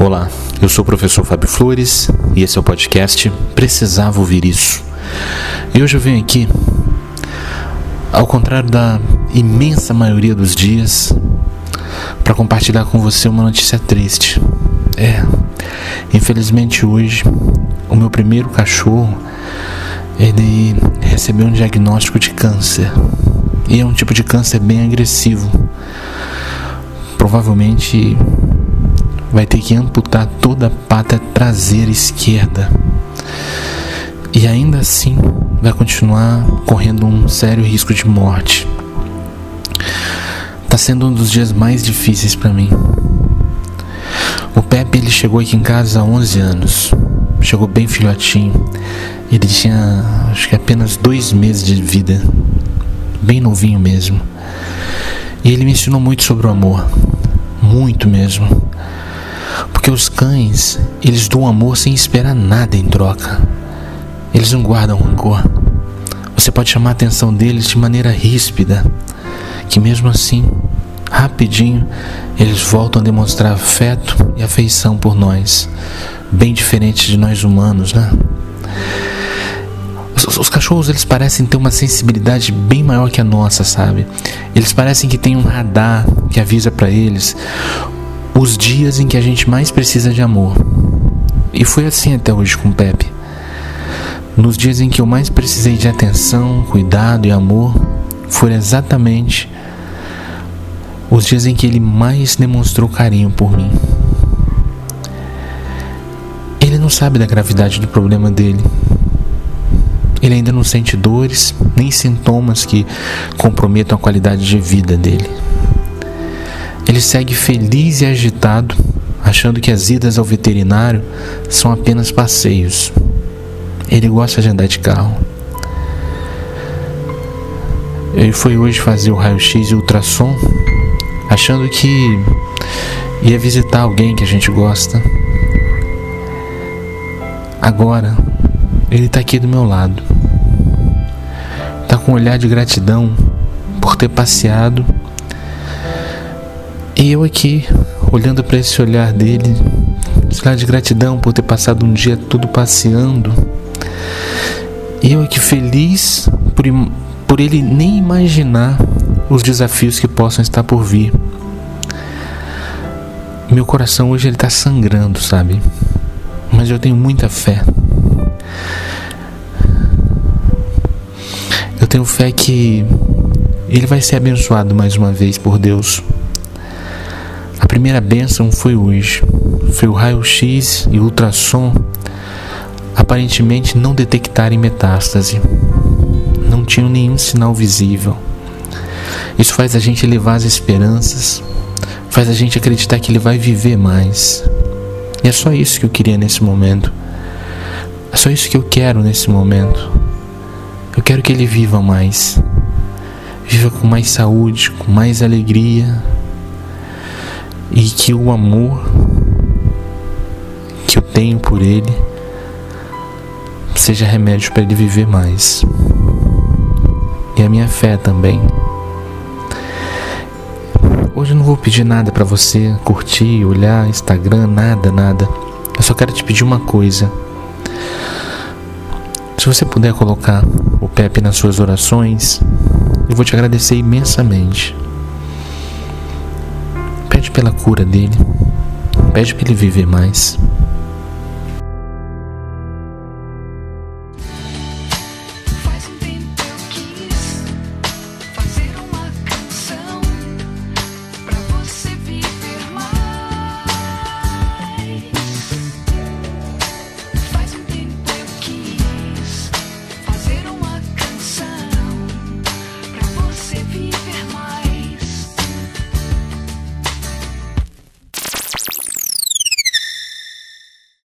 Olá, eu sou o professor Fábio Flores e esse é o podcast Precisava Ouvir Isso. E hoje eu venho aqui, ao contrário da imensa maioria dos dias, para compartilhar com você uma notícia triste. É, infelizmente hoje, o meu primeiro cachorro, ele recebeu um diagnóstico de câncer. E é um tipo de câncer bem agressivo. Provavelmente vai ter que amputar toda a pata traseira esquerda. E ainda assim vai continuar correndo um sério risco de morte. Tá sendo um dos dias mais difíceis para mim. O Pepe ele chegou aqui em casa há 11 anos. Chegou bem filhotinho. Ele tinha acho que apenas dois meses de vida. Bem novinho mesmo. E ele me ensinou muito sobre o amor. Muito mesmo. Porque os cães, eles dão amor sem esperar nada em troca. Eles não guardam rancor. Você pode chamar a atenção deles de maneira ríspida, que mesmo assim, rapidinho, eles voltam a demonstrar afeto e afeição por nós, bem diferente de nós humanos, né? Os, os, cachorros eles parecem ter uma sensibilidade bem maior que a nossa, sabe? Eles parecem que têm um radar que avisa para eles os dias em que a gente mais precisa de amor. E foi assim até hoje com o Pepe. Nos dias em que eu mais precisei de atenção, cuidado e amor, foram exatamente os dias em que ele mais demonstrou carinho por mim. Ele não sabe da gravidade do problema dele. Ele ainda não sente dores nem sintomas que comprometam a qualidade de vida dele. Ele segue feliz e agitado, achando que as idas ao veterinário são apenas passeios. Ele gosta de andar de carro. Ele foi hoje fazer o raio-x e ultrassom, achando que ia visitar alguém que a gente gosta. Agora, ele está aqui do meu lado. Está com um olhar de gratidão por ter passeado e eu aqui, olhando para esse olhar dele, esse olhar de gratidão por ter passado um dia todo passeando. E eu aqui feliz por, por ele nem imaginar os desafios que possam estar por vir. Meu coração hoje ele está sangrando, sabe? Mas eu tenho muita fé. Eu tenho fé que ele vai ser abençoado mais uma vez por Deus primeira bênção foi hoje. Foi o raio-x e ultrassom aparentemente não detectarem metástase. Não tinham nenhum sinal visível. Isso faz a gente elevar as esperanças, faz a gente acreditar que ele vai viver mais. E é só isso que eu queria nesse momento. É só isso que eu quero nesse momento. Eu quero que ele viva mais. Viva com mais saúde, com mais alegria, e que o amor que eu tenho por Ele seja remédio para ele viver mais. E a minha fé também. Hoje eu não vou pedir nada para você curtir, olhar Instagram, nada, nada. Eu só quero te pedir uma coisa. Se você puder colocar o Pepe nas suas orações, eu vou te agradecer imensamente. Pede pela cura dele. Pede para ele viver mais.